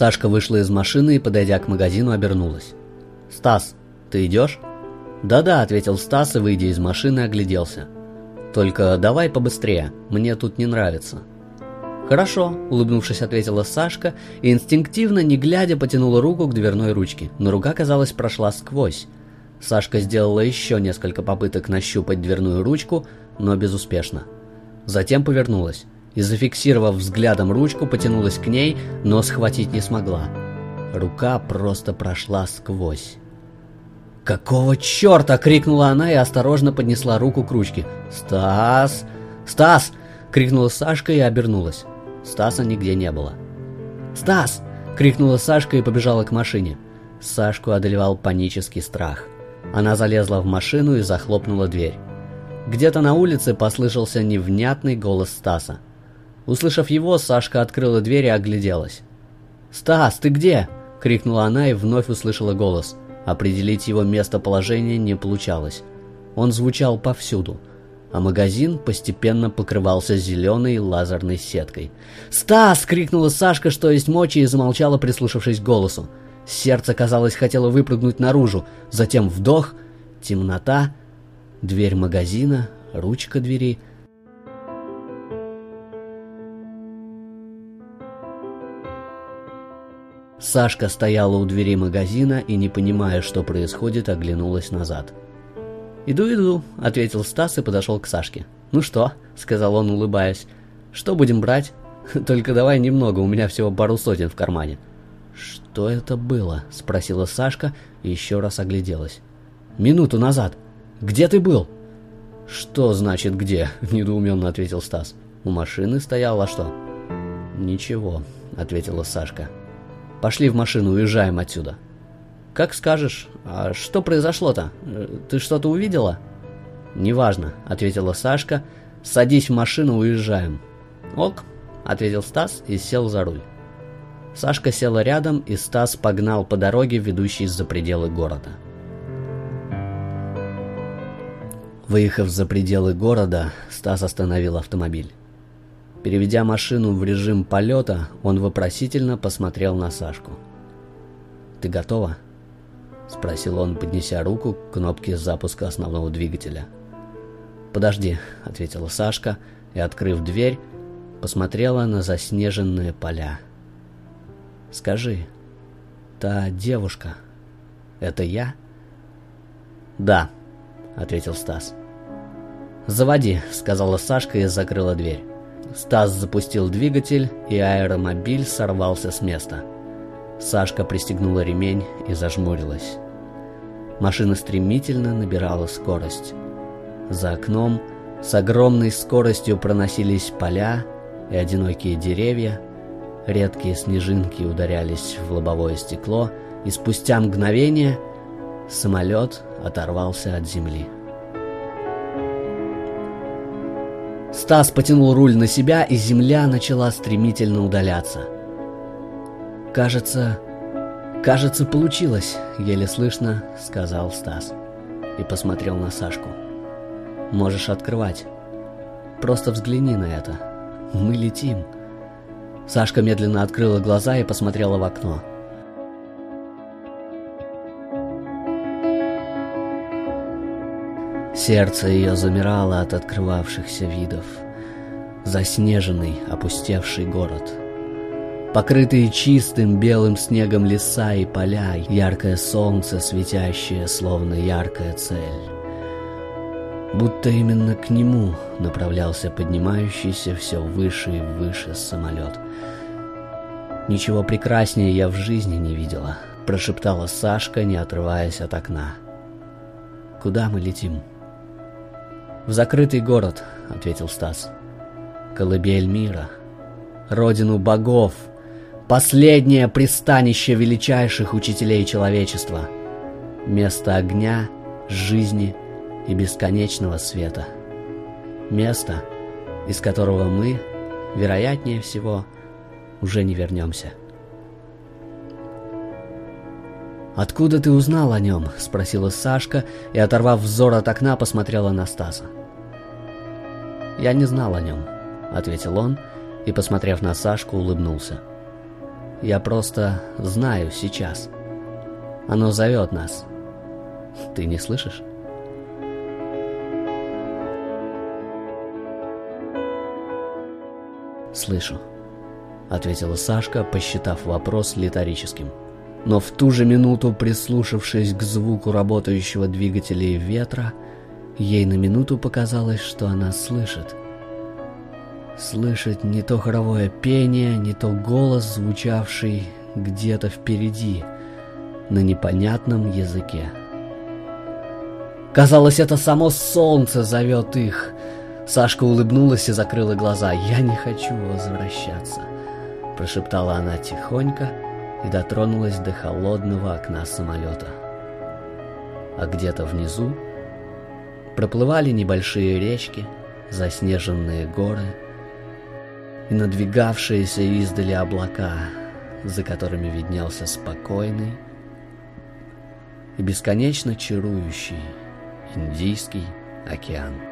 Сашка вышла из машины и, подойдя к магазину, обернулась. «Стас, ты идешь?» «Да-да», — ответил Стас и, выйдя из машины, огляделся. «Только давай побыстрее, мне тут не нравится». «Хорошо», — улыбнувшись, ответила Сашка и инстинктивно, не глядя, потянула руку к дверной ручке, но рука, казалось, прошла сквозь. Сашка сделала еще несколько попыток нащупать дверную ручку, но безуспешно. Затем повернулась и, зафиксировав взглядом ручку, потянулась к ней, но схватить не смогла. Рука просто прошла сквозь. «Какого черта?» — крикнула она и осторожно поднесла руку к ручке. «Стас! Стас!» — крикнула Сашка и обернулась. Стаса нигде не было. «Стас!» — крикнула Сашка и побежала к машине. Сашку одолевал панический страх. Она залезла в машину и захлопнула дверь. Где-то на улице послышался невнятный голос Стаса. Услышав его, Сашка открыла дверь и огляделась. «Стас, ты где?» — крикнула она и вновь услышала голос. Определить его местоположение не получалось. Он звучал повсюду, а магазин постепенно покрывался зеленой лазерной сеткой. «Стас!» — крикнула Сашка, что есть мочи, и замолчала, прислушавшись к голосу. Сердце, казалось, хотело выпрыгнуть наружу. Затем вдох, темнота, дверь магазина, ручка двери — Сашка стояла у двери магазина и, не понимая, что происходит, оглянулась назад. «Иду, иду», — ответил Стас и подошел к Сашке. «Ну что?» — сказал он, улыбаясь. «Что будем брать? Только давай немного, у меня всего пару сотен в кармане». «Что это было?» — спросила Сашка и еще раз огляделась. «Минуту назад. Где ты был?» «Что значит где?» — недоуменно ответил Стас. «У машины стоял, а что?» «Ничего», — ответила Сашка. Пошли в машину, уезжаем отсюда. Как скажешь. А что произошло-то? Ты что-то увидела? Неважно, ответила Сашка. Садись в машину, уезжаем. Ок, ответил Стас и сел за руль. Сашка села рядом, и Стас погнал по дороге, ведущей за пределы города. Выехав за пределы города, Стас остановил автомобиль. Переведя машину в режим полета, он вопросительно посмотрел на Сашку. «Ты готова?» — спросил он, поднеся руку к кнопке запуска основного двигателя. «Подожди», — ответила Сашка и, открыв дверь, посмотрела на заснеженные поля. «Скажи, та девушка, это я?» «Да», — ответил Стас. «Заводи», — сказала Сашка и закрыла дверь. Стас запустил двигатель, и аэромобиль сорвался с места. Сашка пристегнула ремень и зажмурилась. Машина стремительно набирала скорость. За окном с огромной скоростью проносились поля и одинокие деревья. Редкие снежинки ударялись в лобовое стекло, и спустя мгновение самолет оторвался от земли. Стас потянул руль на себя, и земля начала стремительно удаляться. «Кажется, кажется, получилось», — еле слышно сказал Стас. И посмотрел на Сашку. «Можешь открывать. Просто взгляни на это. Мы летим». Сашка медленно открыла глаза и посмотрела в окно. Сердце ее замирало от открывавшихся видов. Заснеженный, опустевший город. Покрытые чистым белым снегом леса и поля, яркое солнце, светящее, словно яркая цель. Будто именно к нему направлялся поднимающийся все выше и выше самолет. «Ничего прекраснее я в жизни не видела», — прошептала Сашка, не отрываясь от окна. «Куда мы летим?» «В закрытый город», — ответил Стас. «Колыбель мира. Родину богов. Последнее пристанище величайших учителей человечества. Место огня, жизни и бесконечного света. Место, из которого мы, вероятнее всего, уже не вернемся». «Откуда ты узнал о нем?» — спросила Сашка и, оторвав взор от окна, посмотрела на Стаса. «Я не знал о нем», — ответил он и, посмотрев на Сашку, улыбнулся. Я просто знаю сейчас. Оно зовет нас. Ты не слышишь? «Слышу», — ответила Сашка, посчитав вопрос литорическим. Но в ту же минуту, прислушавшись к звуку работающего двигателя и ветра, ей на минуту показалось, что она слышит. Слышит не то хоровое пение, не то голос, звучавший где-то впереди, на непонятном языке. Казалось, это само солнце зовет их — Сашка улыбнулась и закрыла глаза. «Я не хочу возвращаться», — прошептала она тихонько и дотронулась до холодного окна самолета. А где-то внизу проплывали небольшие речки, заснеженные горы и надвигавшиеся издали облака, за которыми виднелся спокойный и бесконечно чарующий Индийский океан.